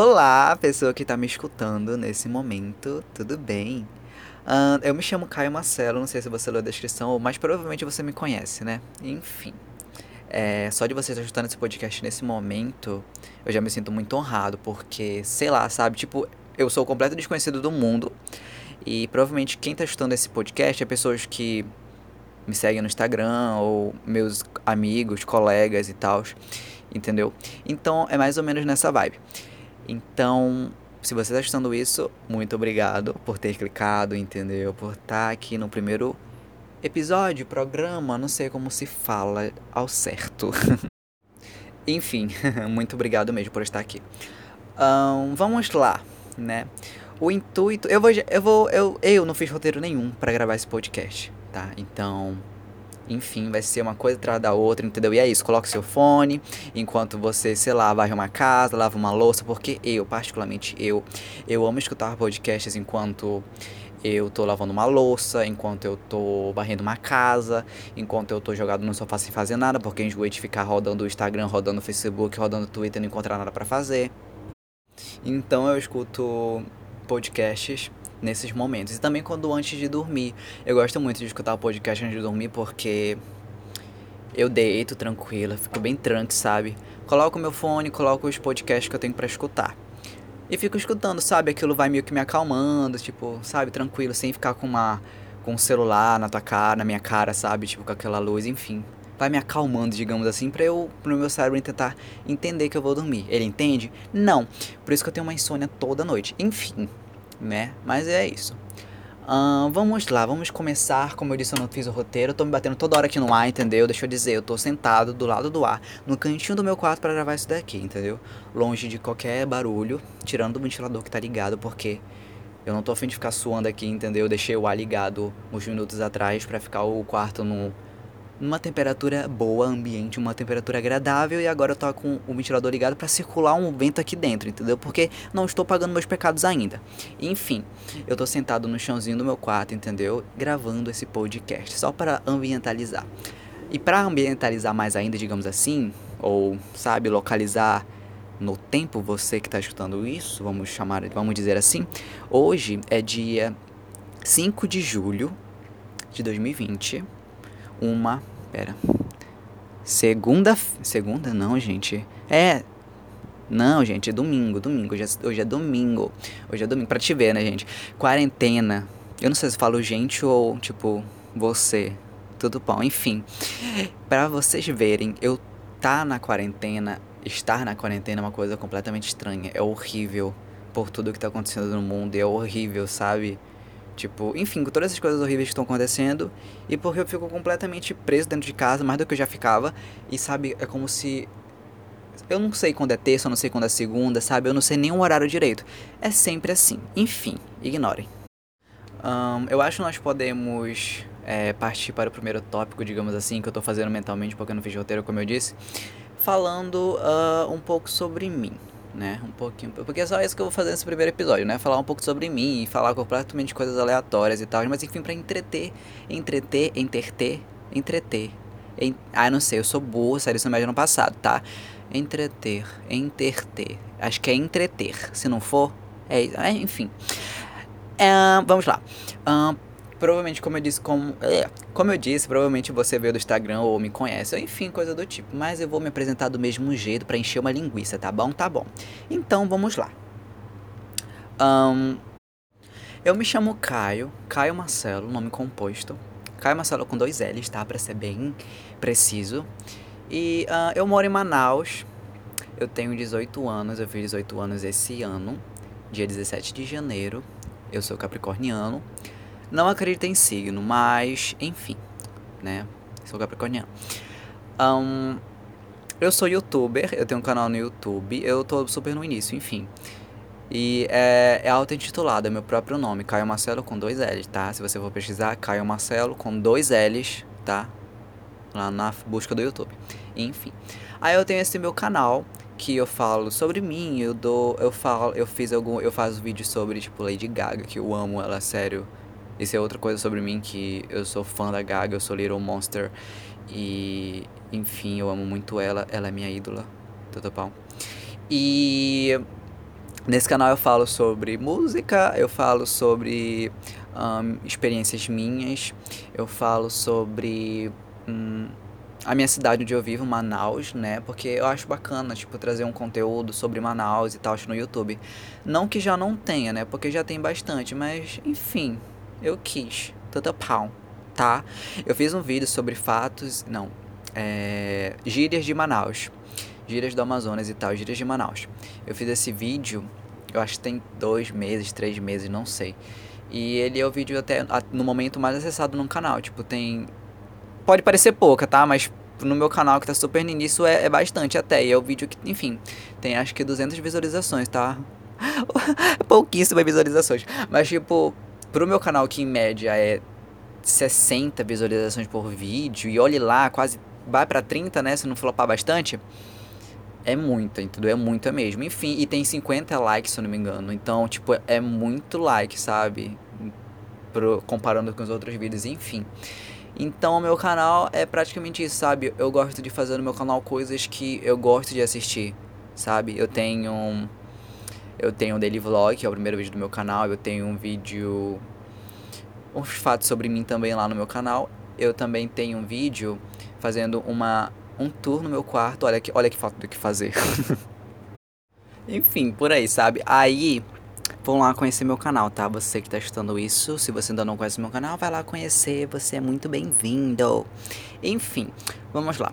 Olá, pessoa que tá me escutando nesse momento, tudo bem? Uh, eu me chamo Caio Marcelo, não sei se você leu a descrição, mas provavelmente você me conhece, né? Enfim. É, só de você estar escutando esse podcast nesse momento, eu já me sinto muito honrado, porque, sei lá, sabe? Tipo, eu sou completo desconhecido do mundo. E provavelmente quem tá escutando esse podcast é pessoas que me seguem no Instagram, ou meus amigos, colegas e tal, entendeu? Então é mais ou menos nessa vibe. Então, se você está assistindo isso, muito obrigado por ter clicado, entendeu? Por estar aqui no primeiro episódio, programa, não sei como se fala ao certo. Enfim, muito obrigado mesmo por estar aqui. Um, vamos lá, né? O intuito, eu vou, eu vou, eu, eu não fiz roteiro nenhum para gravar esse podcast, tá? Então, enfim, vai ser uma coisa atrás da outra, entendeu? E é isso, coloque seu fone enquanto você, sei lá, varre uma casa, lava uma louça, porque eu, particularmente eu, eu amo escutar podcasts enquanto eu tô lavando uma louça, enquanto eu tô varrendo uma casa, enquanto eu tô jogado no sofá sem fazer nada, porque enjoei de ficar rodando o Instagram, rodando o Facebook, rodando o Twitter não encontrar nada para fazer. Então eu escuto podcasts nesses momentos. E também quando antes de dormir. Eu gosto muito de escutar o podcast antes de dormir porque eu deito tranquila, fico bem tranque, sabe? Coloco meu fone, coloco os podcasts que eu tenho para escutar. E fico escutando, sabe? Aquilo vai meio que me acalmando, tipo, sabe? Tranquilo, sem ficar com uma com um celular na tua cara, na minha cara, sabe? Tipo, com aquela luz, enfim. Vai me acalmando, digamos assim, pra eu, pro meu cérebro tentar entender que eu vou dormir. Ele entende? Não. Por isso que eu tenho uma insônia toda noite. Enfim, né? Mas é isso. Uh, vamos lá, vamos começar. Como eu disse, eu não fiz o roteiro. Eu tô me batendo toda hora aqui no ar, entendeu? Deixa eu dizer, eu tô sentado do lado do ar, no cantinho do meu quarto para gravar isso daqui, entendeu? Longe de qualquer barulho, tirando do ventilador que tá ligado, porque eu não tô afim de ficar suando aqui, entendeu? Eu deixei o ar ligado uns minutos atrás para ficar o quarto no numa temperatura boa, ambiente, uma temperatura agradável, e agora eu tô com o ventilador ligado para circular um vento aqui dentro, entendeu? Porque não estou pagando meus pecados ainda. Enfim, eu tô sentado no chãozinho do meu quarto, entendeu? Gravando esse podcast, só para ambientalizar. E para ambientalizar mais ainda, digamos assim, ou sabe, localizar no tempo você que está escutando isso, vamos chamar, vamos dizer assim, hoje é dia 5 de julho de 2020 uma. Pera. Segunda. Segunda não, gente. É. Não, gente, é domingo, domingo. Hoje é, hoje é domingo. Hoje é domingo. Pra te ver, né, gente? Quarentena. Eu não sei se falo gente ou, tipo, você. Tudo bom, enfim. Para vocês verem, eu tá na quarentena, estar na quarentena é uma coisa completamente estranha. É horrível por tudo que tá acontecendo no mundo. É horrível, sabe? Tipo, enfim, com todas essas coisas horríveis que estão acontecendo. E porque eu fico completamente preso dentro de casa, mais do que eu já ficava. E sabe, é como se. Eu não sei quando é terça, eu não sei quando é segunda, sabe? Eu não sei nem o horário direito. É sempre assim. Enfim, ignorem. Um, eu acho que nós podemos é, partir para o primeiro tópico, digamos assim, que eu tô fazendo mentalmente porque eu não fiz roteiro, como eu disse. Falando uh, um pouco sobre mim né? Um pouquinho. Porque é só isso que eu vou fazer nesse primeiro episódio, né? Falar um pouco sobre mim e falar completamente coisas aleatórias e tal. Mas enfim, pra entreter, entreter, entreter, entreter. En... Ah, não sei, eu sou burro, sério, isso no passado, tá? Entreter, entreter. Acho que é entreter. Se não for, é, é enfim. Uh, vamos lá. Uh, Provavelmente, como eu disse, como, é, como eu disse, provavelmente você veio do Instagram ou me conhece, ou enfim, coisa do tipo. Mas eu vou me apresentar do mesmo jeito para encher uma linguiça, tá bom? Tá bom. Então, vamos lá. Um, eu me chamo Caio, Caio Marcelo, nome composto. Caio Marcelo com dois L's, tá? Pra ser bem preciso. E uh, eu moro em Manaus. Eu tenho 18 anos, eu fiz 18 anos esse ano, dia 17 de janeiro. Eu sou capricorniano. Não acredito em signo, mas enfim, né? Sou capricorniano. Um, eu sou youtuber, eu tenho um canal no YouTube, eu tô super no início, enfim. E é, é auto-intitulado, é meu próprio nome, Caio Marcelo com dois L's, tá? Se você for pesquisar, Caio Marcelo com dois L's, tá? Lá na busca do YouTube. Enfim. Aí eu tenho esse meu canal que eu falo sobre mim, eu dou, eu falo, eu fiz algum, eu faço vídeos sobre tipo Lady Gaga, que eu amo ela, sério. Isso é outra coisa sobre mim que eu sou fã da Gaga, eu sou Little Monster e enfim, eu amo muito ela, ela é minha ídola, pau. E Nesse canal eu falo sobre música, eu falo sobre um, experiências minhas, eu falo sobre um, a minha cidade onde eu vivo, Manaus, né? Porque eu acho bacana, tipo, trazer um conteúdo sobre Manaus e tal no YouTube. Não que já não tenha, né? Porque já tem bastante, mas enfim, eu quis. Tanta pau, tá? Eu fiz um vídeo sobre fatos, não, é, gírias de Manaus. Gírias do Amazonas e tal, gírias de Manaus. Eu fiz esse vídeo, eu acho que tem dois meses, três meses, não sei. E ele é o vídeo até no momento mais acessado no canal. Tipo, tem. Pode parecer pouca, tá? Mas no meu canal que tá super no início é, é bastante até. E é o vídeo que, enfim, tem acho que 200 visualizações, tá? Pouquíssimas visualizações. Mas, tipo, pro meu canal que em média é 60 visualizações por vídeo, e olhe lá, quase vai para 30, né? Se não flopar bastante. É muita, entendeu? É muita mesmo. Enfim, e tem 50 likes, se eu não me engano. Então, tipo, é muito like, sabe? Pro, comparando com os outros vídeos, enfim. Então, o meu canal é praticamente isso, sabe? Eu gosto de fazer no meu canal coisas que eu gosto de assistir, sabe? Eu tenho. Eu tenho um daily vlog, que é o primeiro vídeo do meu canal. Eu tenho um vídeo. Uns fatos sobre mim também lá no meu canal. Eu também tenho um vídeo fazendo uma um tour no meu quarto. Olha que, olha que falta do que fazer. Enfim, por aí, sabe? Aí, vão lá conhecer meu canal, tá? Você que tá estudando isso, se você ainda não conhece meu canal, vai lá conhecer, você é muito bem-vindo. Enfim, vamos lá.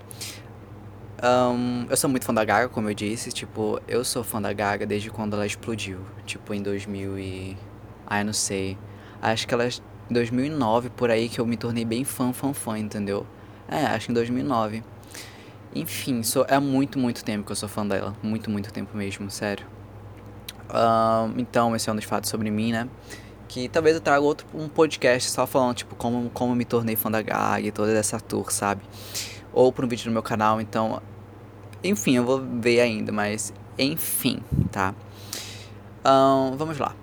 Um, eu sou muito fã da Gaga, como eu disse, tipo, eu sou fã da Gaga desde quando ela explodiu, tipo, em 2000 e... Ah, eu não sei. Acho que ela... Em 2009, por aí, que eu me tornei bem fã, fã, fã, entendeu? É, acho que em 2009. Enfim, sou, é muito, muito tempo que eu sou fã dela. Muito, muito tempo mesmo, sério. Uh, então, esse é um dos fatos sobre mim, né? Que talvez eu traga outro um podcast só falando, tipo, como, como me tornei fã da GAG e toda essa tour, sabe? Ou para um vídeo no meu canal, então. Enfim, eu vou ver ainda, mas enfim, tá? Uh, vamos lá.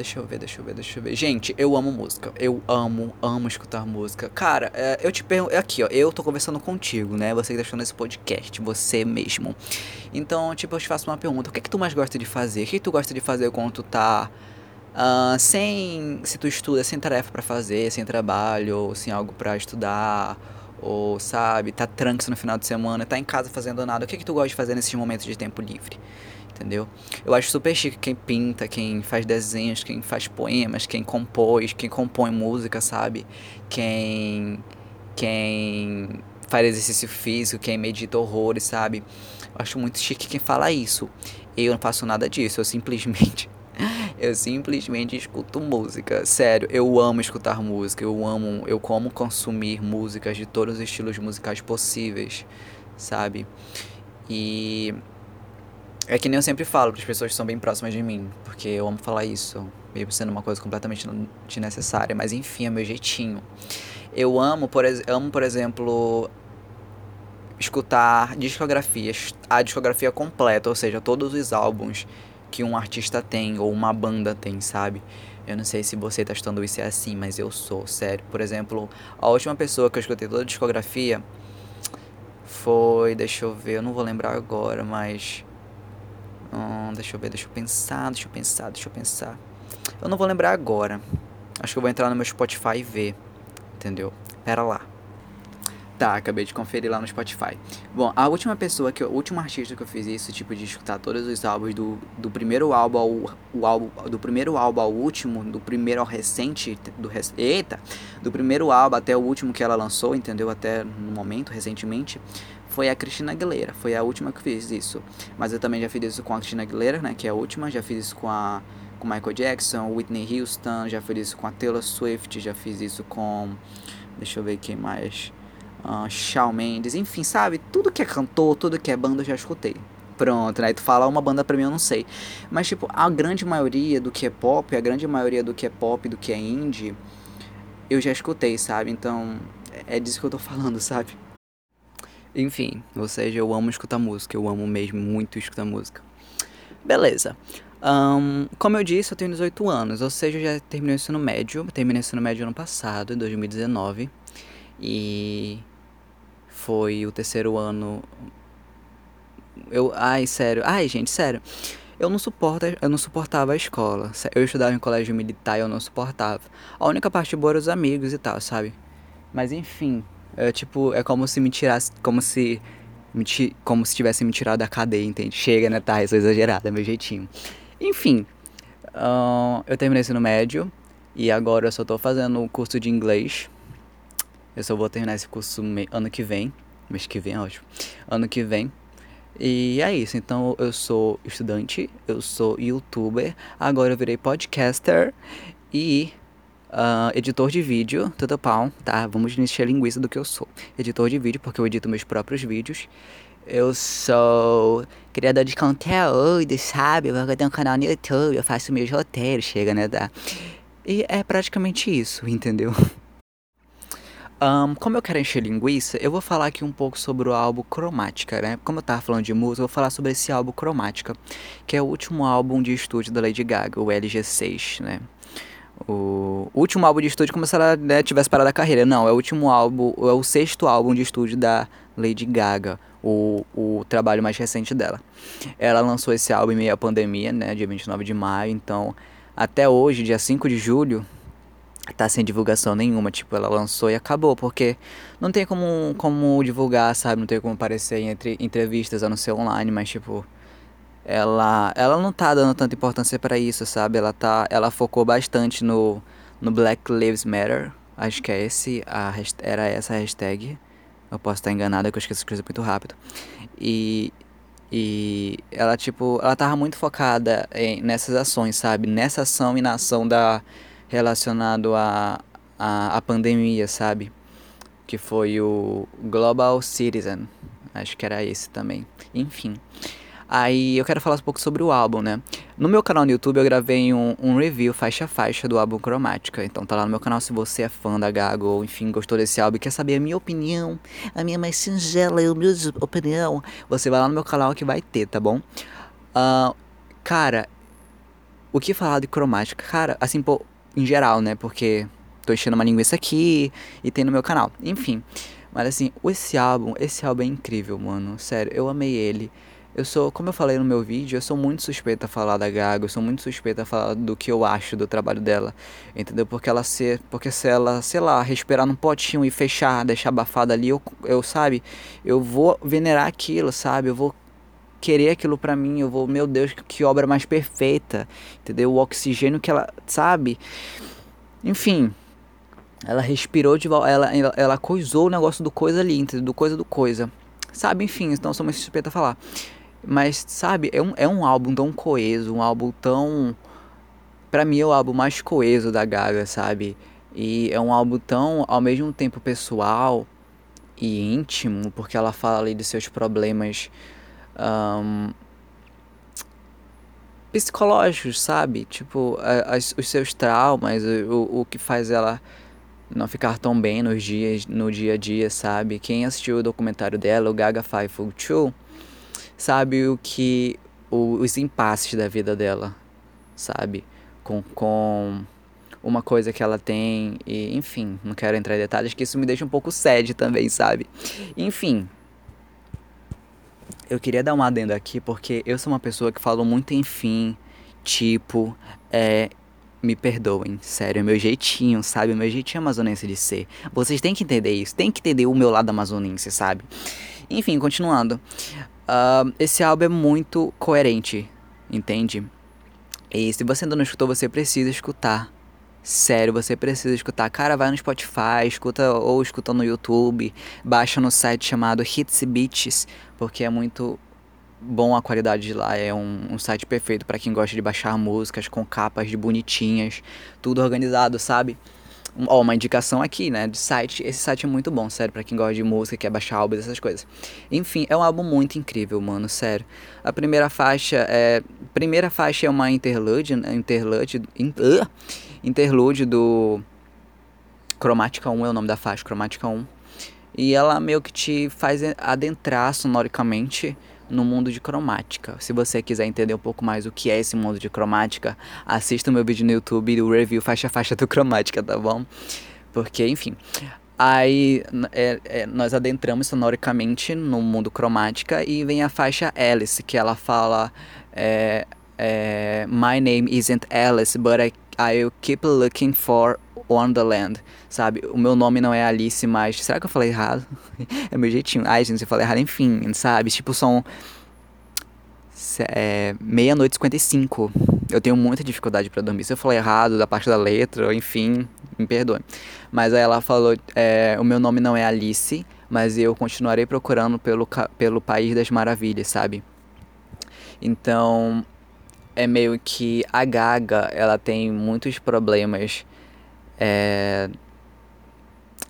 Deixa eu ver, deixa eu ver, deixa eu ver. Gente, eu amo música. Eu amo, amo escutar música. Cara, é, eu te pergunto. Aqui, ó. Eu tô conversando contigo, né? Você que tá escutando esse podcast, você mesmo. Então, tipo, eu te faço uma pergunta. O que é que tu mais gosta de fazer? O que, é que tu gosta de fazer quando tu tá. Uh, sem. Se tu estuda, sem tarefa para fazer, sem trabalho, ou sem algo para estudar, ou sabe, tá tranquilo no final de semana, tá em casa fazendo nada. O que que tu gosta de fazer nesses momentos de tempo livre? entendeu? Eu acho super chique quem pinta, quem faz desenhos, quem faz poemas, quem compôs, quem compõe música, sabe? Quem quem faz exercício físico, quem medita horrores, sabe? Eu acho muito chique quem fala isso. Eu não faço nada disso, eu simplesmente eu simplesmente escuto música. Sério, eu amo escutar música, eu amo, eu como consumir músicas de todos os estilos musicais possíveis, sabe? E é que nem eu sempre falo para as pessoas que são bem próximas de mim, porque eu amo falar isso, mesmo sendo uma coisa completamente desnecessária, mas enfim, é meu jeitinho. Eu amo, por, amo, por exemplo, escutar discografias, a discografia completa, ou seja, todos os álbuns que um artista tem ou uma banda tem, sabe? Eu não sei se você tá estudando isso é assim, mas eu sou, sério. Por exemplo, a última pessoa que eu escutei toda a discografia foi, deixa eu ver, eu não vou lembrar agora, mas Hum, deixa eu ver, deixa eu pensar, deixa eu pensar, deixa eu pensar. Eu não vou lembrar agora. Acho que eu vou entrar no meu Spotify e ver. Entendeu? Pera lá. Tá, acabei de conferir lá no Spotify. Bom, a última pessoa que. O último artista que eu fiz isso, tipo, de escutar todos os álbuns do, do primeiro álbum ao. O álbum, do primeiro álbum ao último, do primeiro ao recente. Do, eita! Do primeiro álbum até o último que ela lançou, entendeu? Até no momento, recentemente foi a Cristina Aguilera. Foi a última que fiz isso. Mas eu também já fiz isso com a Cristina Aguilera, né? Que é a última. Já fiz isso com a com Michael Jackson, Whitney Houston. Já fiz isso com a Taylor Swift. Já fiz isso com. Deixa eu ver quem mais. Uh, Shawn Mendes. Enfim, sabe? Tudo que é cantor, tudo que é banda eu já escutei. Pronto, né? E tu fala uma banda pra mim, eu não sei. Mas, tipo, a grande maioria do que é pop, a grande maioria do que é pop, do que é indie, eu já escutei, sabe? Então, é disso que eu tô falando, sabe? Enfim, ou seja, eu amo escutar música, eu amo mesmo muito escutar música. Beleza. Um, como eu disse, eu tenho 18 anos, ou seja, eu já terminei o ensino médio. Terminei o ensino médio ano passado, em 2019. E foi o terceiro ano. Eu. Ai, sério. Ai, gente, sério. eu não suporto, eu não suportava a escola. Eu estudava em colégio militar e eu não suportava. A única parte boa era os amigos e tal, sabe? Mas enfim, é tipo, é como se me tirasse, como se como se tivesse me tirado da cadeia, entende? Chega, né, tá? Eu sou exagerada, é meu jeitinho. Enfim, uh, eu terminei ensino médio e agora eu só tô fazendo o curso de inglês. Eu só vou terminar esse curso ano que vem. Mês que vem, é ótimo. Ano que vem. E é isso, então eu sou estudante, eu sou youtuber, agora eu virei podcaster e uh, editor de vídeo, tudo pau, tá? Vamos encher linguiça do que eu sou. Editor de vídeo, porque eu edito meus próprios vídeos. Eu sou criador de conteúdo, sabe? Eu tenho um canal no YouTube, eu faço meus roteiros, chega, né? Tá? E é praticamente isso, entendeu? Um, como eu quero encher linguiça, eu vou falar aqui um pouco sobre o álbum Cromática, né? Como eu tava falando de música, eu vou falar sobre esse álbum Cromática, que é o último álbum de estúdio da Lady Gaga, o LG6, né? O último álbum de estúdio como se ela né, tivesse parado a carreira. Não, é o último álbum, é o sexto álbum de estúdio da Lady Gaga, o, o trabalho mais recente dela. Ela lançou esse álbum em meio à pandemia, né? Dia 29 de maio, então até hoje, dia 5 de julho, tá sem divulgação nenhuma, tipo, ela lançou e acabou, porque não tem como, como divulgar, sabe? Não tem como aparecer em entre, entrevistas a não ser online, mas tipo, ela ela não tá dando tanta importância para isso, sabe? Ela tá ela focou bastante no no Black Lives Matter, acho que é esse a era essa a hashtag. Eu posso estar enganada, que eu esqueço coisas muito rápido. E e ela tipo, ela tava muito focada em, nessas ações, sabe? Nessa ação e na ação da relacionado à a, a, a, pandemia, sabe? Que foi o Global Citizen. Acho que era esse também. Enfim. Aí eu quero falar um pouco sobre o álbum, né? No meu canal no YouTube eu gravei um, um review faixa a faixa do álbum Cromática. Então tá lá no meu canal se você é fã da Gaga ou enfim gostou desse álbum e quer saber a minha opinião, a minha mais singela e humilde opinião, você vai lá no meu canal que vai ter, tá bom? Uh, cara, o que falar de Cromática? Cara, assim, pô, em geral, né? Porque tô enchendo uma linguiça aqui e tem no meu canal. Enfim. Mas assim, esse álbum, esse álbum é incrível, mano. Sério, eu amei ele. Eu sou, como eu falei no meu vídeo, eu sou muito suspeita a falar da Gaga, eu sou muito suspeita a falar do que eu acho do trabalho dela, entendeu? Porque ela se, porque se ela, sei lá, respirar num potinho e fechar, deixar abafada ali, eu, eu sabe, eu vou venerar aquilo, sabe? Eu vou querer aquilo para mim, eu vou, meu Deus, que obra mais perfeita, entendeu? O oxigênio que ela, sabe? Enfim, ela respirou de volta, ela, ela, ela coisou o negócio do coisa ali, entendeu? Do coisa do coisa. Sabe, enfim, então sou muito suspeita a falar. Mas, sabe, é um, é um álbum tão coeso, um álbum tão. Pra mim é o álbum mais coeso da Gaga, sabe? E é um álbum tão, ao mesmo tempo, pessoal e íntimo, porque ela fala ali dos seus problemas um, psicológicos, sabe? Tipo, as, os seus traumas, o, o que faz ela não ficar tão bem nos dias, no dia a dia, sabe? Quem assistiu o documentário dela, o Gaga Five Two, sabe o que o, os impasses da vida dela, sabe? Com, com uma coisa que ela tem e enfim, não quero entrar em detalhes que isso me deixa um pouco sede também, sabe? Enfim, eu queria dar uma adenda aqui porque eu sou uma pessoa que falo muito em fim, tipo, é. Me perdoem, sério, é meu jeitinho, sabe? Meu jeitinho amazonense de ser. Vocês têm que entender isso, têm que entender o meu lado amazonense, sabe? Enfim, continuando. Uh, esse álbum é muito coerente, entende? E se você ainda não escutou, você precisa escutar. Sério, você precisa escutar. Cara, vai no Spotify, escuta ou escuta no YouTube, baixa no site chamado Hits Beats, porque é muito bom a qualidade de lá. É um, um site perfeito para quem gosta de baixar músicas com capas de bonitinhas, tudo organizado, sabe? Ó, uma indicação aqui, né, de site. Esse site é muito bom, sério, para quem gosta de música, quer baixar álbuns, essas coisas. Enfim, é um álbum muito incrível, mano, sério. A primeira faixa é, primeira faixa é uma interlude, interlude, uh, interlude do Cromática 1 é o nome da faixa, Cromática 1. E ela meio que te faz adentrar sonoricamente no mundo de cromática. Se você quiser entender um pouco mais o que é esse mundo de cromática, assista o meu vídeo no YouTube do review faixa a faixa do cromática, tá bom? Porque, enfim. Aí é, é, nós adentramos sonoricamente no mundo cromática e vem a faixa Alice, que ela fala. É, é, My name isn't Alice, but I, I'll keep looking for Wonderland, sabe? O meu nome não é Alice, mas. Será que eu falei errado? é meu jeitinho. Ai, gente, eu falei errado, enfim, sabe? Tipo, são. É, meia-noite e 55. Eu tenho muita dificuldade para dormir. Se eu falei errado da parte da letra, enfim, me perdoe. Mas aí ela falou: é, o meu nome não é Alice, mas eu continuarei procurando pelo, pelo País das Maravilhas, sabe? Então, é meio que a Gaga, ela tem muitos problemas. É...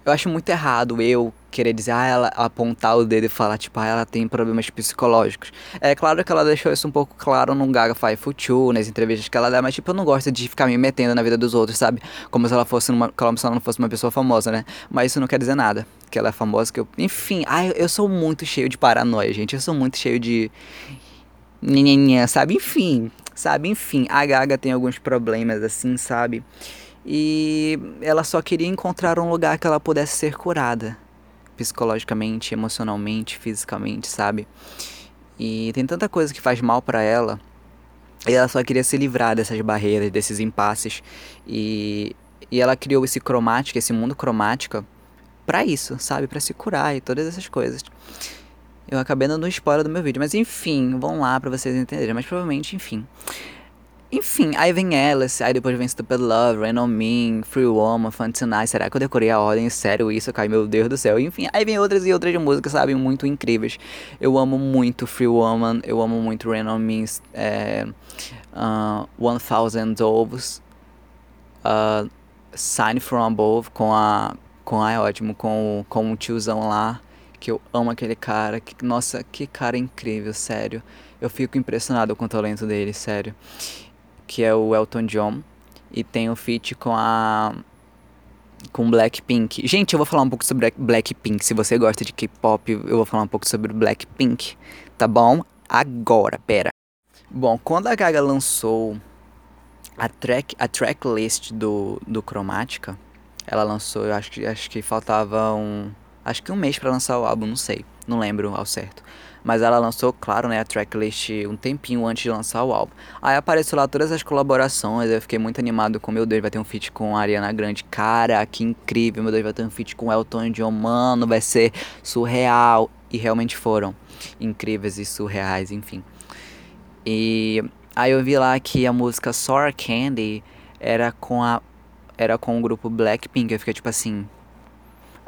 Eu acho muito errado eu querer dizer, ah, ela apontar o dedo e falar, tipo, ah, ela tem problemas psicológicos. É claro que ela deixou isso um pouco claro no Gaga Five Future, nas entrevistas que ela dá, mas, tipo, eu não gosto de ficar me metendo na vida dos outros, sabe? Como se ela fosse uma, como se ela não fosse uma pessoa famosa, né? Mas isso não quer dizer nada. Que ela é famosa, que eu. Enfim, ai, eu sou muito cheio de paranoia, gente. Eu sou muito cheio de. Sabe? Enfim, sabe? Enfim, a Gaga tem alguns problemas assim, sabe? E ela só queria encontrar um lugar que ela pudesse ser curada psicologicamente, emocionalmente, fisicamente, sabe? E tem tanta coisa que faz mal para ela. E ela só queria se livrar dessas barreiras, desses impasses. E, e ela criou esse cromático, esse mundo cromático, para isso, sabe? Para se curar e todas essas coisas. Eu acabei dando um spoiler do meu vídeo, mas enfim, vão lá para vocês entenderem. Mas provavelmente, enfim. Enfim, aí vem Alice, aí depois vem Stupid Love, Rain on Me, Free Woman, Fun Tonight. Será que eu decorei a ordem? Sério isso, cai meu Deus do céu. Enfim, aí vem outras e outras músicas, sabe, muito incríveis. Eu amo muito Free Woman, eu amo muito Rain on Me, é, uh, One Thousand Doves, uh, Sign From Above, com a... Com é ótimo, com, com o tiozão lá que eu amo aquele cara. Que, nossa, que cara incrível, sério. Eu fico impressionado com o talento dele, sério. Que é o Elton John. E tem o feat com a. Com Blackpink. Gente, eu vou falar um pouco sobre Blackpink. Se você gosta de K-pop, eu vou falar um pouco sobre Blackpink. Tá bom? Agora, pera. Bom, quando a Gaga lançou a track, a tracklist do, do Chromatica, ela lançou, eu acho que, acho que faltava um, acho que um mês para lançar o álbum, não sei, não lembro ao certo. Mas ela lançou, claro, né, a tracklist um tempinho antes de lançar o álbum. Aí apareceu lá todas as colaborações, eu fiquei muito animado com, meu Deus, vai ter um feat com a Ariana Grande. Cara, que incrível, meu Deus, vai ter um feat com Elton John, mano, vai ser surreal. E realmente foram incríveis e surreais, enfim. E aí eu vi lá que a música Sour Candy era com a era com o grupo Blackpink. Eu fiquei tipo assim,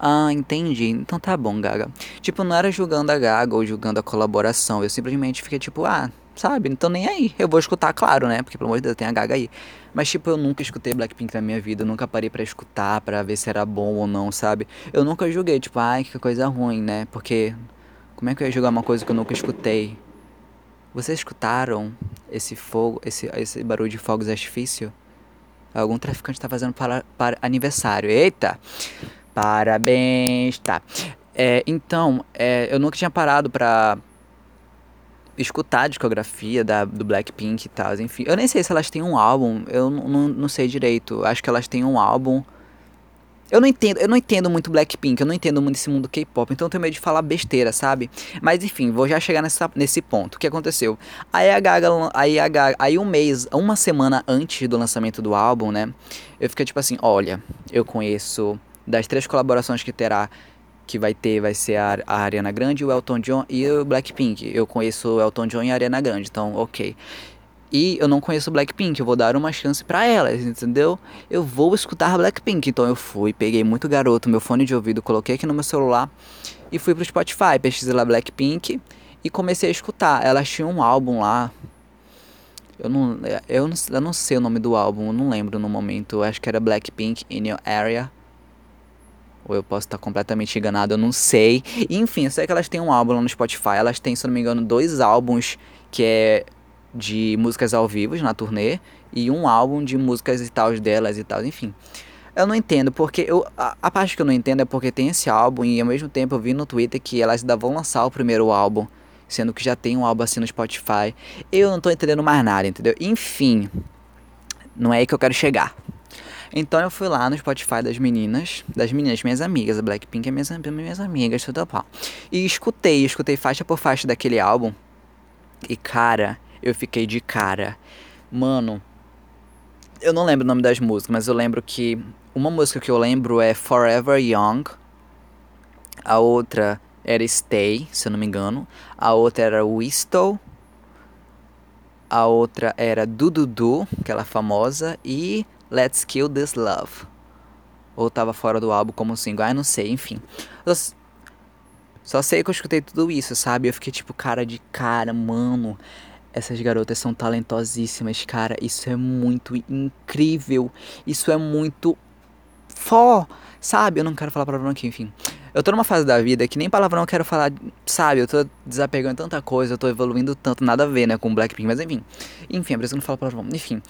ah, entendi. Então tá bom, Gaga. Tipo, não era julgando a Gaga ou julgando a colaboração. Eu simplesmente fiquei tipo, ah, sabe? Então nem aí. Eu vou escutar, claro, né? Porque pelo amor de Deus tem a Gaga aí. Mas tipo, eu nunca escutei Blackpink na minha vida. Eu nunca parei para escutar, para ver se era bom ou não, sabe? Eu nunca julguei, tipo, ai, que coisa ruim, né? Porque como é que eu ia julgar uma coisa que eu nunca escutei? Vocês escutaram esse fogo, esse, esse barulho de fogos de artifício? Algum traficante tá fazendo para, para aniversário. Eita! Parabéns, tá. É, então, é, eu nunca tinha parado pra escutar a discografia da, do Blackpink e tal, enfim. Eu nem sei se elas têm um álbum, eu não sei direito. Acho que elas têm um álbum. Eu não entendo, eu não entendo muito Blackpink, eu não entendo muito esse mundo K-pop, então eu tenho medo de falar besteira, sabe? Mas enfim, vou já chegar nessa, nesse ponto. O que aconteceu? Aí a Gaga, aí a Gaga, aí um mês, uma semana antes do lançamento do álbum, né? Eu fiquei tipo assim, olha, eu conheço das três colaborações que terá, que vai ter, vai ser a, a Ariana Grande, o Elton John e o Blackpink. Eu conheço o Elton John e a Ariana Grande, então ok. E eu não conheço Blackpink, eu vou dar uma chance para elas, entendeu? Eu vou escutar Blackpink. Então eu fui, peguei muito garoto, meu fone de ouvido, coloquei aqui no meu celular e fui pro Spotify, pesquisei lá Blackpink e comecei a escutar. Elas tinham um álbum lá. Eu não, eu não, eu não sei o nome do álbum, não lembro no momento. Acho que era Blackpink in Your Area. Ou eu posso estar completamente enganado, eu não sei. Enfim, eu sei que elas têm um álbum no Spotify. Elas têm, se não me engano, dois álbuns que é de músicas ao vivo na turnê e um álbum de músicas e tal delas e tal, enfim. Eu não entendo, porque eu, a, a, parte que eu não entendo é porque tem esse álbum e ao mesmo tempo eu vi no Twitter que elas ainda vão lançar o primeiro álbum, sendo que já tem um álbum assim no Spotify. Eu não tô entendendo mais nada, entendeu? Enfim, não é aí que eu quero chegar. Então eu fui lá no Spotify das meninas, das meninas, minhas amigas, a Blackpink é minhas, minhas amigas, tudo pau. E escutei, escutei faixa por faixa daquele álbum. E cara, eu fiquei de cara. Mano, eu não lembro o nome das músicas, mas eu lembro que uma música que eu lembro é Forever Young. A outra era Stay, se eu não me engano. A outra era Whistle. A outra era Dududu, aquela famosa. E Let's Kill This Love. Ou tava fora do álbum como single. Ah, não sei, enfim. Eu só sei que eu escutei tudo isso, sabe? Eu fiquei tipo, cara de cara, mano. Essas garotas são talentosíssimas, cara. Isso é muito incrível. Isso é muito fó, sabe? Eu não quero falar palavrão aqui, enfim. Eu tô numa fase da vida que nem palavrão eu quero falar, sabe? Eu tô desapegando tanta coisa, eu tô evoluindo tanto, nada a ver, né, com Blackpink, mas enfim. Enfim, é por isso não falo palavrão. Enfim.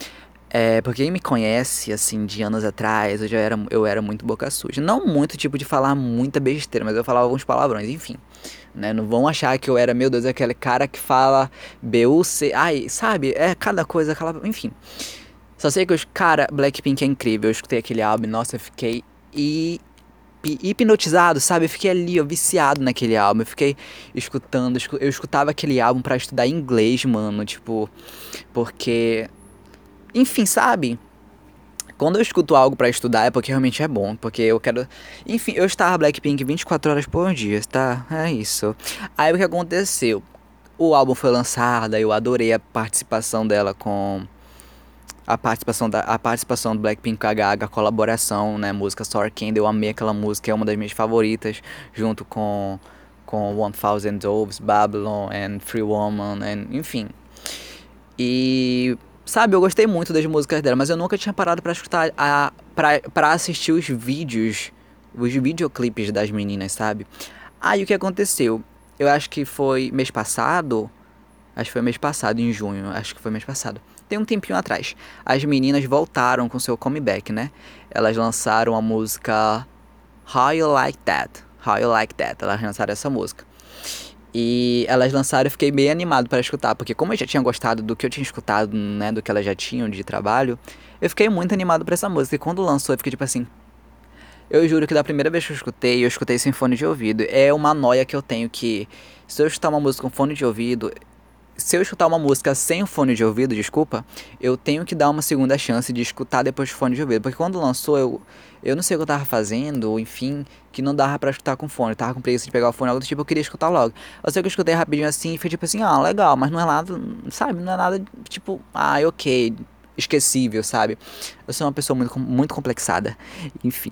É, porque quem me conhece, assim, de anos atrás, eu já era, eu era muito boca suja. Não muito tipo de falar muita besteira, mas eu falava alguns palavrões, enfim. Né? Não vão achar que eu era, meu Deus, aquele cara que fala B-U-C. Ai, sabe? É cada coisa, aquela. Enfim. Só sei que, os, cara, Blackpink é incrível. Eu escutei aquele álbum, nossa, eu fiquei e hipnotizado, sabe? Eu fiquei ali, ó, viciado naquele álbum. Eu fiquei escutando, eu escutava aquele álbum para estudar inglês, mano, tipo, porque enfim, sabe? Quando eu escuto algo para estudar é porque realmente é bom, porque eu quero. Enfim, eu estava Blackpink 24 horas por dia, tá? É isso. Aí o que aconteceu? O álbum foi lançado, eu adorei a participação dela com a participação da a participação do Blackpink com a Gaga, a colaboração, né, música Sorry Candy, eu amei aquela música, é uma das minhas favoritas, junto com com One Thousand Doves, Babylon and Free Woman, and, enfim. E Sabe, eu gostei muito das músicas dela, mas eu nunca tinha parado para escutar, a, pra, pra assistir os vídeos, os videoclipes das meninas, sabe? Aí o que aconteceu? Eu acho que foi mês passado, acho que foi mês passado, em junho, acho que foi mês passado. Tem um tempinho atrás. As meninas voltaram com seu comeback, né? Elas lançaram a música How You Like That. How You Like That. Elas lançaram essa música. E elas lançaram, eu fiquei bem animado para escutar, porque como eu já tinha gostado do que eu tinha escutado, né, do que elas já tinham de trabalho, eu fiquei muito animado para essa música. E quando lançou, eu fiquei tipo assim, eu juro que da primeira vez que eu escutei, eu escutei sem fone de ouvido. É uma noia que eu tenho que se eu escutar uma música com fone de ouvido, se eu escutar uma música sem fone de ouvido, desculpa, eu tenho que dar uma segunda chance de escutar depois do fone de ouvido. Porque quando lançou, eu, eu não sei o que eu tava fazendo, enfim, que não dava para escutar com fone. Eu tava com preguiça de pegar o fone, algo do tipo, eu queria escutar logo. Eu sei que eu escutei rapidinho assim e foi tipo assim, ah, legal, mas não é nada, sabe? Não é nada tipo, ah, ok, esquecível, sabe? Eu sou uma pessoa muito, muito complexada, enfim.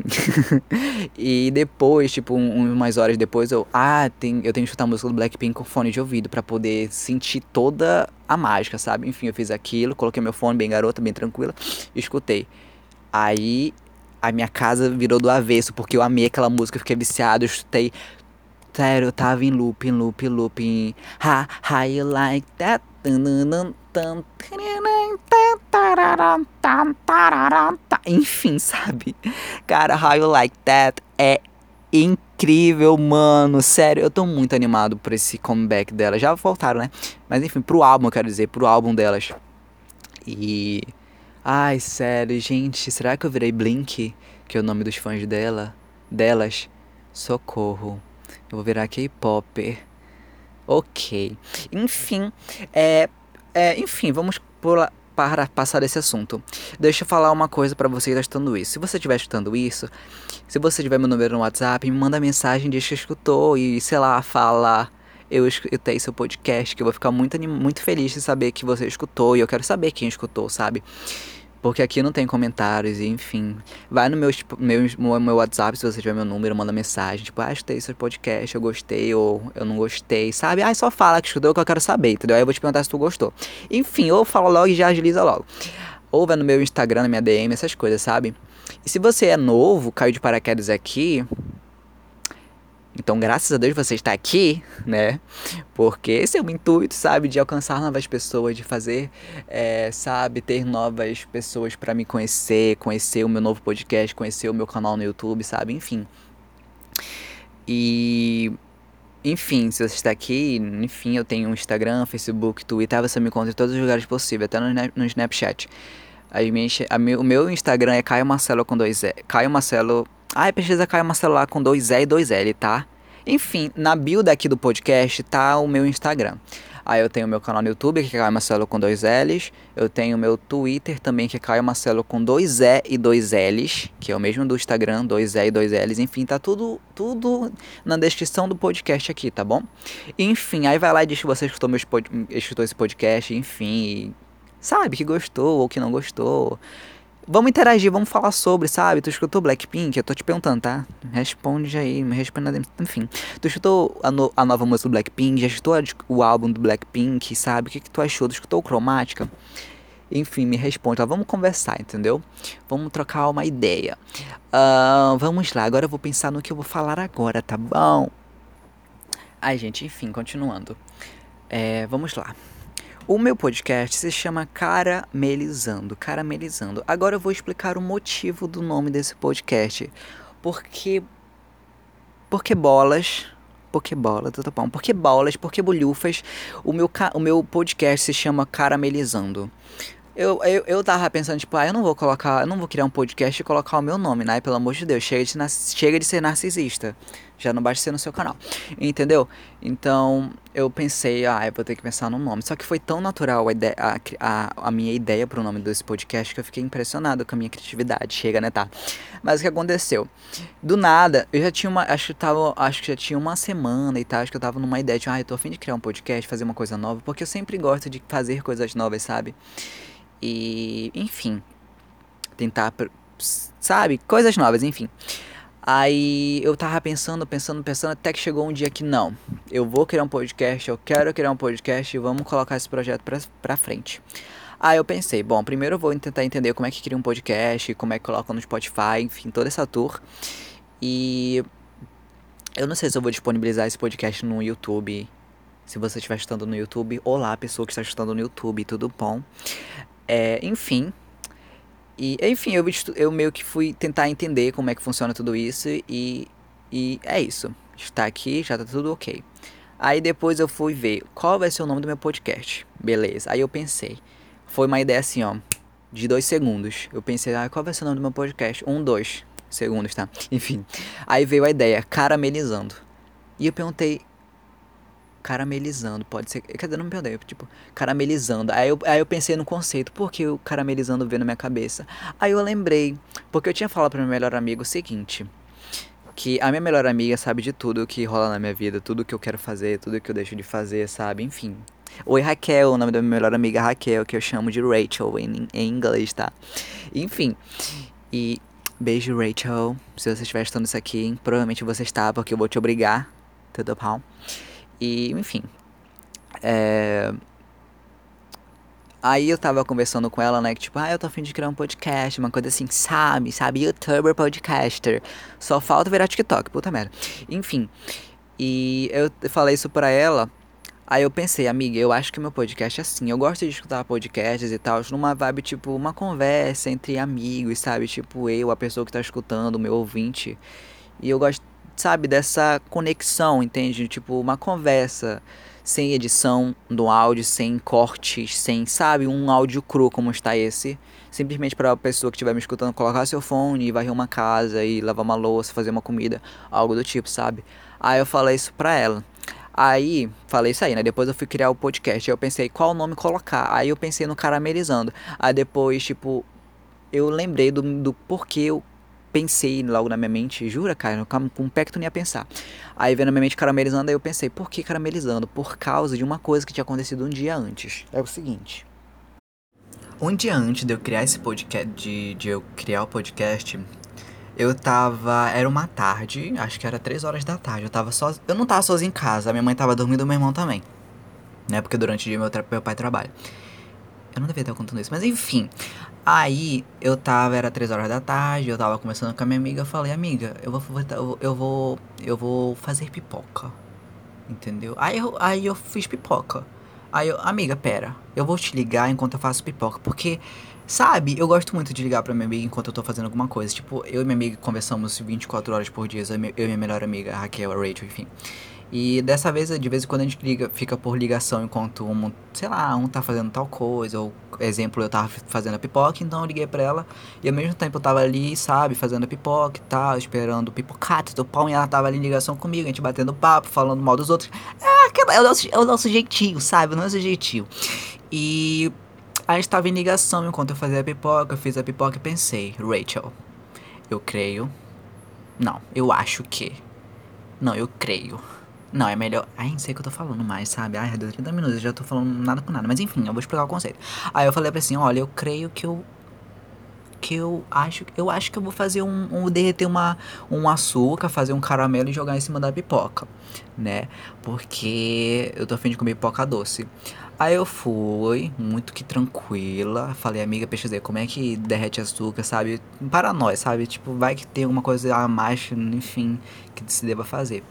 e depois, tipo, um, umas horas depois, eu, ah, tem, eu tenho que escutar a música do Blackpink com fone de ouvido para poder sentir toda a mágica, sabe? Enfim, eu fiz aquilo, coloquei meu fone bem garota, bem tranquila, escutei. Aí a minha casa virou do avesso, porque eu amei aquela música, eu fiquei viciado, eu escutei Sério, eu tava em loop, em loop, loop. Em... Ha, how you like that? Enfim, sabe? Cara, How You Like That é incrível, mano. Sério, eu tô muito animado por esse comeback dela. Já voltaram, né? Mas enfim, pro álbum, eu quero dizer, pro álbum delas. E. Ai, sério, gente, será que eu virei Blink? Que é o nome dos fãs dela? Delas? Socorro. Eu vou virar K-Popper. Ok. Enfim, é, é, enfim, vamos pular, para passar desse assunto. Deixa eu falar uma coisa para você que está escutando isso. Se você estiver escutando isso, se você tiver meu número no WhatsApp, me manda mensagem, diz que escutou e, sei lá, fala eu escutei seu podcast, que eu vou ficar muito, muito feliz de saber que você escutou e eu quero saber quem escutou, sabe? Porque aqui não tem comentários, e enfim. Vai no meu, tipo, meu, meu WhatsApp, se você tiver meu número, manda mensagem. Tipo, ah, escutei seu podcast, eu gostei ou eu não gostei, sabe? Ah, só fala que escutou que eu quero saber, entendeu? Aí eu vou te perguntar se tu gostou. Enfim, ou fala logo e já agiliza logo. Ou vai no meu Instagram, na minha DM, essas coisas, sabe? E se você é novo, caiu de paraquedas aqui, então, graças a Deus você está aqui, né? Porque esse é o intuito, sabe? De alcançar novas pessoas, de fazer, é, sabe? Ter novas pessoas para me conhecer, conhecer o meu novo podcast, conhecer o meu canal no YouTube, sabe? Enfim. E. Enfim, se você está aqui, enfim, eu tenho um Instagram, Facebook, Twitter, você me encontra em todos os lugares possíveis, até no, Snapchat. As minhas, a meu, o meu Instagram é Caio Marcelo com dois E. Caio Marcelo Ai, pesquisa Caio Marcelo com dois E e dois L, tá? Enfim, na bio daqui do podcast tá o meu Instagram. Aí eu tenho meu canal no YouTube, que é Caio Marcelo com dois L's. Eu tenho meu Twitter também, que é Caio Marcelo com dois E e dois L's, que é o mesmo do Instagram, dois E e dois L's. Enfim, tá tudo, tudo na descrição do podcast aqui, tá bom? Enfim, aí vai lá e diz que você escutou, meus pod... escutou esse podcast, enfim. Sabe, que gostou ou que não gostou. Vamos interagir, vamos falar sobre, sabe? Tu escutou Blackpink? Eu tô te perguntando, tá? Responde aí, me responde. Enfim. Tu escutou a, no, a nova música do Blackpink? Já escutou o álbum do Blackpink, sabe? O que, que tu achou? Tu escutou Cromática? Enfim, me responde. Vamos conversar, entendeu? Vamos trocar uma ideia. Uh, vamos lá, agora eu vou pensar no que eu vou falar agora, tá bom? Ai, gente, enfim, continuando. É, vamos lá. O meu podcast se chama Caramelizando. Caramelizando. Agora eu vou explicar o motivo do nome desse podcast. Porque. Porque bolas. Porque bola, tudo bom. Porque bolas, porque bolhufas. O meu, o meu podcast se chama Caramelizando. Eu, eu, eu tava pensando, tipo, ah, eu não vou colocar, eu não vou criar um podcast e colocar o meu nome, né? Pelo amor de Deus, chega de, chega de ser narcisista. Já não basta ser no seu canal. Entendeu? Então, eu pensei, ah, eu vou ter que pensar no nome. Só que foi tão natural a, ideia, a, a, a minha ideia pro nome desse podcast que eu fiquei impressionado com a minha criatividade. Chega, né, tá? Mas o que aconteceu? Do nada, eu já tinha uma. Acho que tava. Acho que já tinha uma semana e tal. Acho que eu tava numa ideia de, ah, eu tô afim de criar um podcast, fazer uma coisa nova. Porque eu sempre gosto de fazer coisas novas, sabe? E, enfim, tentar, sabe, coisas novas, enfim. Aí eu tava pensando, pensando, pensando, até que chegou um dia que não, eu vou criar um podcast, eu quero criar um podcast e vamos colocar esse projeto pra, pra frente. Aí eu pensei, bom, primeiro eu vou tentar entender como é que cria um podcast, como é que coloca no Spotify, enfim, toda essa tour. E eu não sei se eu vou disponibilizar esse podcast no YouTube. Se você estiver estando no YouTube, olá, pessoa que está estando no YouTube, tudo bom? É, enfim. E, enfim, eu, eu meio que fui tentar entender como é que funciona tudo isso e, e é isso. Está aqui, já tá tudo ok. Aí depois eu fui ver qual vai ser o nome do meu podcast. Beleza. Aí eu pensei. Foi uma ideia assim, ó. De dois segundos. Eu pensei, ah, qual vai ser o nome do meu podcast? Um, dois segundos, tá? Enfim. Aí veio a ideia, caramelizando. E eu perguntei, caramelizando, pode ser. Quer dizer, não me perdoe, tipo, caramelizando. Aí eu, aí eu pensei no conceito, por que o caramelizando veio na minha cabeça? Aí eu lembrei, porque eu tinha falado pro meu melhor amigo o seguinte. Que a minha melhor amiga sabe de tudo que rola na minha vida, tudo que eu quero fazer, tudo que eu deixo de fazer, sabe? Enfim. Oi Raquel, o nome da minha melhor amiga é Raquel, que eu chamo de Rachel em, em inglês, tá? Enfim. E beijo, Rachel. Se você estiver estudando isso aqui, provavelmente você está, porque eu vou te obrigar. Tudo bom? E, enfim. É... Aí eu tava conversando com ela, né? Que tipo, ah, eu tô afim de criar um podcast, uma coisa assim, sabe? Sabe? Youtuber podcaster. Só falta virar TikTok, puta merda. Enfim. E eu falei isso pra ela. Aí eu pensei, amiga, eu acho que meu podcast é assim. Eu gosto de escutar podcasts e tal, numa vibe, tipo, uma conversa entre amigos, sabe? Tipo, eu, a pessoa que tá escutando, o meu ouvinte. E eu gosto sabe, dessa conexão, entende? Tipo, uma conversa sem edição do áudio, sem cortes, sem, sabe, um áudio cru como está esse. Simplesmente para a pessoa que estiver me escutando colocar seu fone e varrer uma casa e lavar uma louça, fazer uma comida, algo do tipo, sabe? Aí eu falei isso pra ela. Aí, falei isso aí, né? Depois eu fui criar o podcast. Aí eu pensei qual nome colocar. Aí eu pensei no caramelizando. Aí depois, tipo, eu lembrei do, do porquê eu pensei logo na minha mente, jura, cara, com um pé que tu não ia pensar. Aí vendo na minha mente caramelizando, aí eu pensei, por que caramelizando? Por causa de uma coisa que tinha acontecido um dia antes. É o seguinte. Um dia antes de eu criar esse podcast, de, de eu criar o podcast, eu tava. Era uma tarde, acho que era 3 horas da tarde. Eu tava só. Eu não tava sozinho em casa, a minha mãe tava dormindo meu irmão também. Né? Porque durante o dia meu, meu pai trabalha. Eu não devia estar contando isso, mas enfim. Aí eu tava, era três horas da tarde, eu tava conversando com a minha amiga, eu falei, amiga, eu vou, eu vou, eu vou fazer pipoca. Entendeu? Aí eu, aí eu fiz pipoca. Aí eu, amiga, pera, eu vou te ligar enquanto eu faço pipoca, porque, sabe, eu gosto muito de ligar pra minha amiga enquanto eu tô fazendo alguma coisa. Tipo, eu e minha amiga conversamos 24 horas por dia, eu e minha melhor amiga, a Raquel, a Rachel, enfim. E dessa vez, de vez em quando a gente liga, fica por ligação enquanto um, sei lá, um tá fazendo tal coisa, ou exemplo, eu tava fazendo a pipoca, então eu liguei pra ela e ao mesmo tempo eu tava ali, sabe, fazendo a pipoca e tal, esperando o pipocate do pão e ela tava ali em ligação comigo, a gente batendo papo, falando mal dos outros. É é, o nosso, é o nosso jeitinho, sabe? O nosso jeitinho. E a gente tava em ligação enquanto eu fazia a pipoca. Eu fiz a pipoca e pensei, Rachel, eu creio. Não, eu acho que. Não, eu creio. Não, é melhor. Ai, não sei o que eu tô falando mais, sabe? Ai, deu 30 minutos, eu já tô falando nada com nada. Mas enfim, eu vou explicar o conceito. Aí eu falei pra assim: olha, eu creio que eu que eu acho, eu acho que eu vou fazer um, um, derreter uma, um açúcar, fazer um caramelo e jogar em cima da pipoca, né? Porque eu tô afim de comer pipoca doce. Aí eu fui, muito que tranquila, falei, amiga, pesquisei como é que derrete açúcar, sabe? Para nós, sabe? Tipo, vai que tem alguma coisa a mais, enfim, que se deva fazer.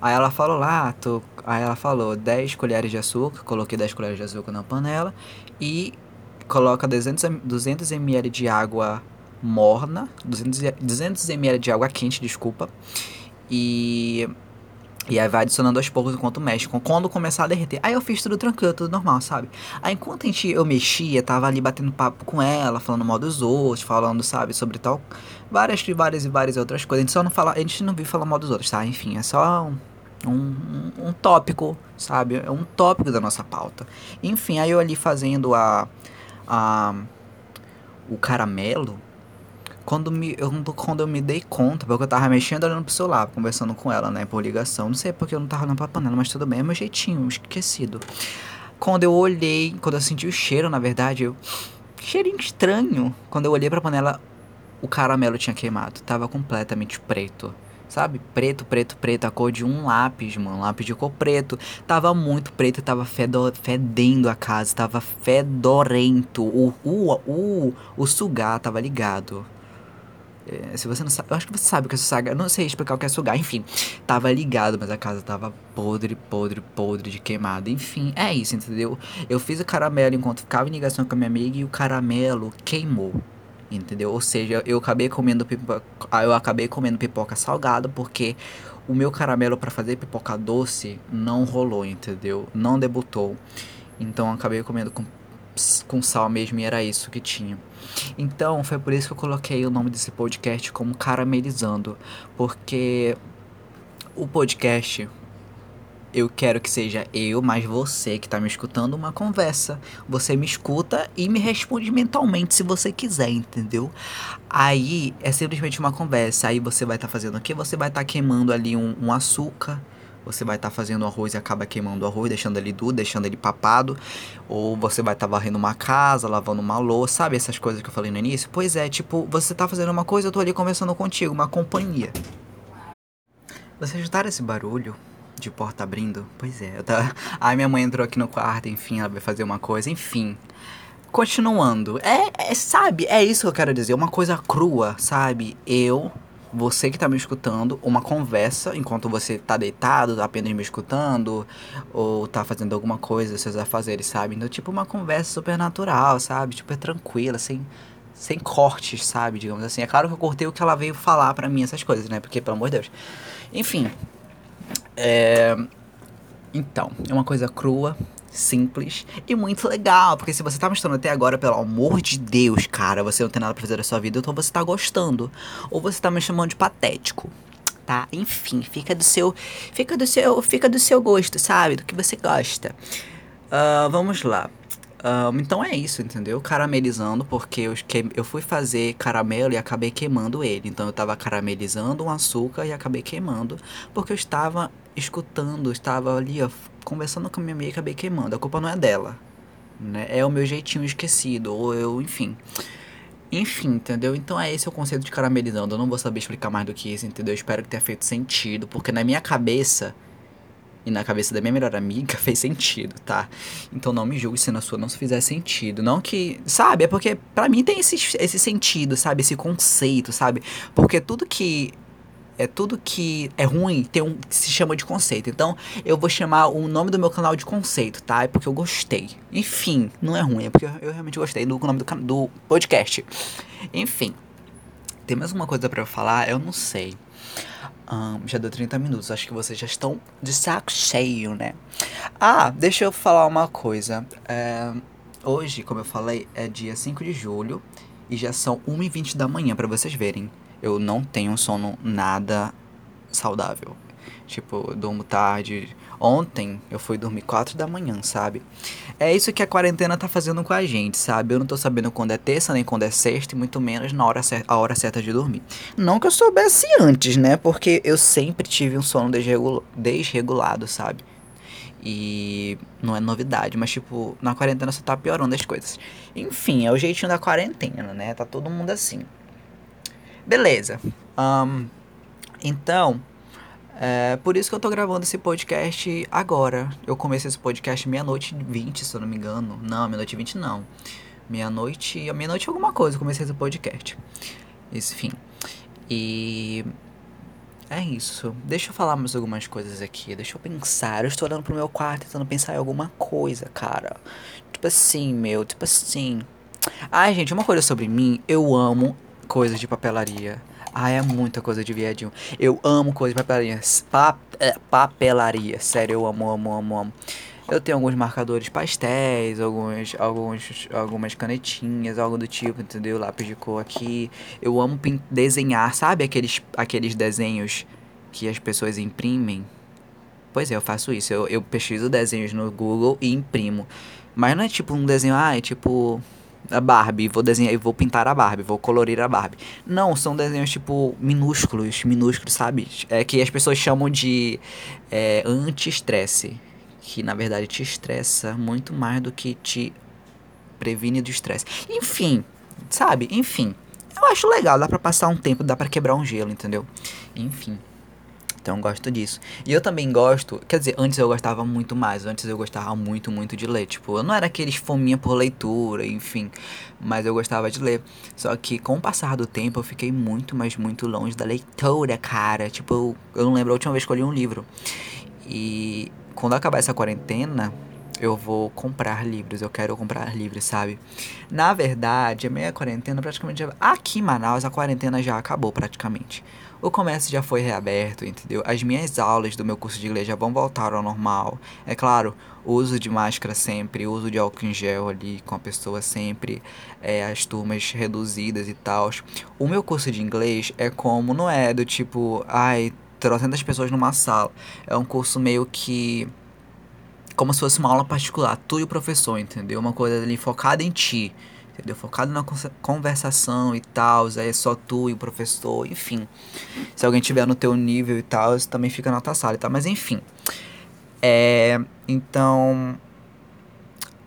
Aí ela falou lá, tô... aí ela falou 10 colheres de açúcar, coloquei 10 colheres de açúcar na panela e coloca 200, 200 ml de água morna, 200, 200 ml de água quente, desculpa. E e aí vai adicionando aos poucos enquanto mexe. Quando começar a derreter. Aí eu fiz tudo tranquilo, tudo normal, sabe? Aí enquanto a gente, eu mexia, tava ali batendo papo com ela, falando mal dos outros, falando, sabe, sobre tal. Várias e várias e várias outras coisas. A gente só não fala. A gente não viu falar mal dos outros, tá? Enfim, é só um, um, um tópico, sabe? É um tópico da nossa pauta. Enfim, aí eu ali fazendo a a, o caramelo, quando, me, eu, quando eu me dei conta, porque eu tava mexendo olhando pro celular, conversando com ela, né, por ligação. Não sei porque eu não tava olhando pra panela, mas tudo bem, é meu jeitinho, esquecido. Quando eu olhei, quando eu senti o cheiro, na verdade, eu. Cheirinho estranho. Quando eu olhei pra panela, o caramelo tinha queimado. Tava completamente preto. Sabe? Preto, preto, preto. A cor de um lápis, mano. Lápis de cor preto. Tava muito preto, tava fedendo a casa. Tava fedorento. O, o, o, o sugar tava ligado. É, se você não sabe, eu acho que você sabe o que é sugar. Eu não sei explicar o que é sugar. Enfim, tava ligado, mas a casa tava podre, podre, podre de queimado. Enfim, é isso, entendeu? Eu fiz o caramelo enquanto ficava em ligação com a minha amiga e o caramelo queimou entendeu? Ou seja, eu acabei comendo pipoca, eu acabei comendo pipoca salgada porque o meu caramelo para fazer pipoca doce não rolou, entendeu? Não debutou. Então acabei comendo com, com sal mesmo e era isso que tinha. Então foi por isso que eu coloquei o nome desse podcast como Caramelizando, porque o podcast eu quero que seja eu, mas você que tá me escutando, uma conversa. Você me escuta e me responde mentalmente se você quiser, entendeu? Aí é simplesmente uma conversa. Aí você vai estar tá fazendo o quê? Você vai estar tá queimando ali um, um açúcar você vai estar tá fazendo arroz e acaba queimando o arroz, deixando ele duro, deixando ele papado, ou você vai estar tá varrendo uma casa, lavando uma louça, sabe essas coisas que eu falei no início? Pois é, tipo, você tá fazendo uma coisa, eu tô ali conversando contigo, uma companhia. Vocês escutaram esse barulho? de porta abrindo. Pois é, eu tava... Aí minha mãe entrou aqui no quarto, enfim, ela vai fazer uma coisa, enfim. Continuando, é, é, sabe, é isso que eu quero dizer, uma coisa crua, sabe? Eu, você que tá me escutando, uma conversa enquanto você tá deitado, apenas me escutando, ou tá fazendo alguma coisa, seus afazeres, sabe? Então, tipo, uma conversa super natural, sabe? É tranquila, sem, sem cortes, sabe? Digamos assim. É claro que eu cortei o que ela veio falar para mim, essas coisas, né? Porque, pelo amor de Deus. Enfim, é... Então, é uma coisa crua, simples e muito legal. Porque se você tá mostrando até agora, pelo amor de Deus, cara, você não tem nada pra fazer da sua vida, então você tá gostando. Ou você tá me chamando de patético. Tá? Enfim, fica do seu. Fica do seu. Fica do seu gosto, sabe? Do que você gosta. Uh, vamos lá. Um, então é isso, entendeu? Caramelizando, porque eu, que, eu fui fazer caramelo e acabei queimando ele. Então eu estava caramelizando um açúcar e acabei queimando, porque eu estava escutando, estava ali, ó, conversando com a minha amiga e acabei queimando. A culpa não é dela, né? É o meu jeitinho esquecido, ou eu, enfim. Enfim, entendeu? Então é esse o conceito de caramelizando. Eu não vou saber explicar mais do que isso, entendeu? Eu espero que tenha feito sentido, porque na minha cabeça e na cabeça da minha melhor amiga fez sentido, tá? Então não me julgue se na sua não se fizer sentido. Não que. Sabe? É porque para mim tem esse, esse sentido, sabe? Esse conceito, sabe? Porque tudo que. É tudo que é ruim tem um se chama de conceito. Então, eu vou chamar o nome do meu canal de conceito, tá? É porque eu gostei. Enfim, não é ruim, é porque eu realmente gostei do nome do, do podcast. Enfim. Tem mais uma coisa para eu falar? Eu não sei. Um, já deu 30 minutos, acho que vocês já estão de saco cheio, né? Ah, deixa eu falar uma coisa. É, hoje, como eu falei, é dia 5 de julho e já são 1h20 da manhã, para vocês verem. Eu não tenho sono nada saudável. Tipo, eu durmo tarde. Ontem eu fui dormir 4 da manhã, sabe? É isso que a quarentena tá fazendo com a gente, sabe? Eu não tô sabendo quando é terça nem quando é sexta, e muito menos na hora certa, a hora certa de dormir. Não que eu soubesse antes, né? Porque eu sempre tive um sono desregulado, sabe? E não é novidade, mas tipo, na quarentena só tá piorando as coisas. Enfim, é o jeitinho da quarentena, né? Tá todo mundo assim. Beleza. Um, então, é por isso que eu tô gravando esse podcast agora. Eu comecei esse podcast meia-noite e vinte, se eu não me engano. Não, meia-noite e vinte não. Meia-noite. Meia-noite alguma coisa eu comecei esse podcast. Enfim. E. É isso. Deixa eu falar mais algumas coisas aqui. Deixa eu pensar. Eu estou olhando pro meu quarto tentando pensar em alguma coisa, cara. Tipo assim, meu. Tipo assim. Ai, gente, uma coisa sobre mim. Eu amo coisas de papelaria. Ah, é muita coisa de viadinho. Eu amo coisa de papelaria. Pa é, papelaria. Sério, eu amo, amo, amo, amo. Eu tenho alguns marcadores pastéis, alguns, alguns, algumas canetinhas, algo do tipo, entendeu? Lápis de cor aqui. Eu amo desenhar, sabe aqueles, aqueles desenhos que as pessoas imprimem? Pois é, eu faço isso. Eu, eu pesquiso desenhos no Google e imprimo. Mas não é tipo um desenho, ah, é tipo a Barbie, vou desenhar e vou pintar a Barbie, vou colorir a Barbie. Não, são desenhos tipo minúsculos, minúsculos, sabe? É que as pessoas chamam de é, anti-estresse, que na verdade te estressa muito mais do que te previne do estresse. Enfim, sabe? Enfim, eu acho legal, dá para passar um tempo, dá para quebrar um gelo, entendeu? Enfim. Então gosto disso. E eu também gosto, quer dizer, antes eu gostava muito mais, antes eu gostava muito, muito de ler. Tipo, eu não era aqueles fominha por leitura, enfim, mas eu gostava de ler. Só que com o passar do tempo eu fiquei muito, mas muito longe da leitura, cara. Tipo, eu, eu não lembro a última vez que eu li um livro. E quando acabar essa quarentena, eu vou comprar livros, eu quero comprar livros, sabe? Na verdade, a minha quarentena praticamente. Aqui em Manaus, a quarentena já acabou praticamente. O comércio já foi reaberto, entendeu? As minhas aulas do meu curso de inglês já vão voltar ao normal. É claro, uso de máscara sempre, uso de álcool em gel ali com a pessoa sempre, é, as turmas reduzidas e tal. O meu curso de inglês é como, não é do tipo, ai, trocentas pessoas numa sala. É um curso meio que como se fosse uma aula particular, tu e o professor, entendeu? Uma coisa ali focada em ti entendeu? Focado na conversação e tal, aí é só tu e o professor, enfim. Se alguém tiver no teu nível e tal, também fica na tua sala tal, mas enfim. É, então,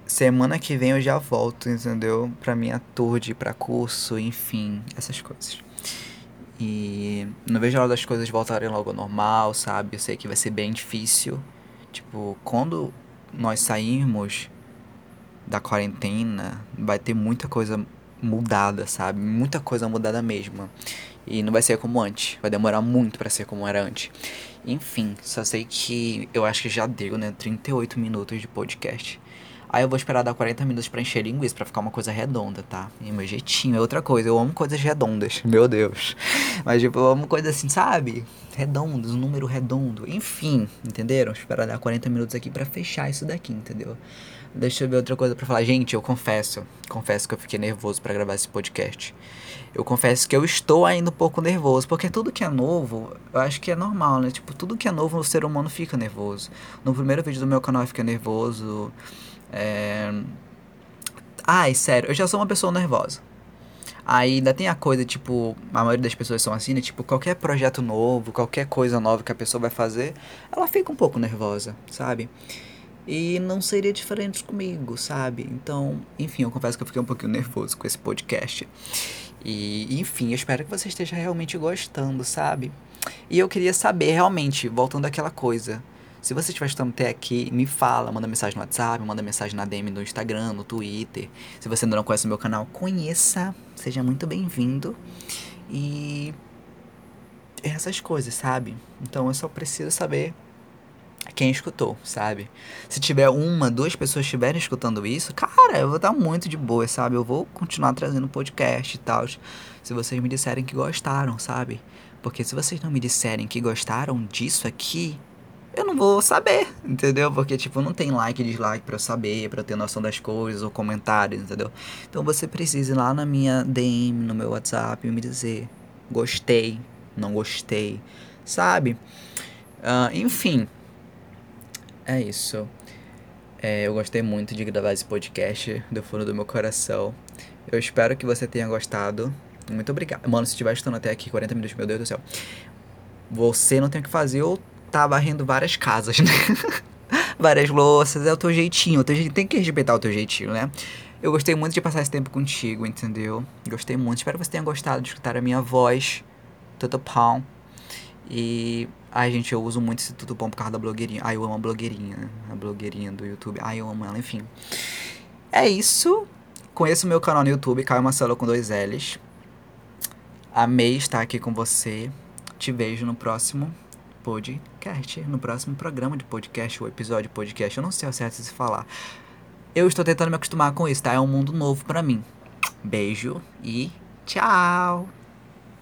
semana que vem eu já volto, entendeu? Pra minha tour de ir pra curso, enfim, essas coisas. E não vejo a hora das coisas voltarem logo ao normal, sabe? Eu sei que vai ser bem difícil. Tipo, quando nós sairmos da quarentena, vai ter muita coisa mudada, sabe? Muita coisa mudada mesmo. E não vai ser como antes. Vai demorar muito para ser como era antes. Enfim, só sei que eu acho que já deu, né? 38 minutos de podcast. Aí eu vou esperar dar 40 minutos pra encher linguiça, pra ficar uma coisa redonda, tá? E meu jeitinho é outra coisa. Eu amo coisas redondas, meu Deus. Mas, tipo, eu amo coisas assim, sabe? Redondos, um número redondo. Enfim, entenderam? Esperar dar 40 minutos aqui para fechar isso daqui, entendeu? Deixa eu ver outra coisa para falar. Gente, eu confesso, confesso que eu fiquei nervoso para gravar esse podcast. Eu confesso que eu estou ainda um pouco nervoso, porque tudo que é novo, eu acho que é normal, né? Tipo, tudo que é novo, o ser humano fica nervoso. No primeiro vídeo do meu canal eu fiquei nervoso. É... Ai, sério, eu já sou uma pessoa nervosa. Aí ainda tem a coisa, tipo, a maioria das pessoas são assim, né? Tipo, qualquer projeto novo, qualquer coisa nova que a pessoa vai fazer, ela fica um pouco nervosa, sabe? E não seria diferente comigo, sabe? Então, enfim, eu confesso que eu fiquei um pouquinho nervoso com esse podcast. E, enfim, eu espero que você esteja realmente gostando, sabe? E eu queria saber, realmente, voltando àquela coisa. Se você estiver estando até aqui, me fala, manda mensagem no WhatsApp, manda mensagem na DM no Instagram, no Twitter. Se você ainda não conhece o meu canal, conheça, seja muito bem-vindo. E essas coisas, sabe? Então eu só preciso saber quem escutou, sabe? Se tiver uma, duas pessoas estiverem escutando isso, cara, eu vou estar muito de boa, sabe? Eu vou continuar trazendo podcast e tal. Se vocês me disserem que gostaram, sabe? Porque se vocês não me disserem que gostaram disso aqui, eu não vou saber, entendeu? Porque, tipo, não tem like e dislike pra eu saber, pra eu ter noção das coisas ou comentários, entendeu? Então você precisa ir lá na minha DM, no meu WhatsApp, e me dizer: gostei, não gostei, sabe? Uh, enfim, é isso. É, eu gostei muito de gravar esse podcast do fundo do meu coração. Eu espero que você tenha gostado. Muito obrigado. Mano, se estiver estando até aqui 40 minutos, meu Deus do céu. Você não tem o que fazer ou tá varrendo várias casas, né? várias louças. É o teu jeitinho. O teu. Tem que respeitar o teu jeitinho, né? Eu gostei muito de passar esse tempo contigo, entendeu? Gostei muito. Espero que você tenha gostado de escutar a minha voz. Tudo pão. E. Ai, gente, eu uso muito esse tudo bom por causa da blogueirinha. Ai, eu amo a blogueirinha, né? A blogueirinha do YouTube. Ai, eu amo ela, enfim. É isso. Conheça o meu canal no YouTube, Caio Marcelo com dois L's. Amei estar aqui com você. Te vejo no próximo podcast, no próximo programa de podcast, ou episódio de podcast. Eu não sei o certo se falar. Eu estou tentando me acostumar com isso, tá? É um mundo novo para mim. Beijo e tchau!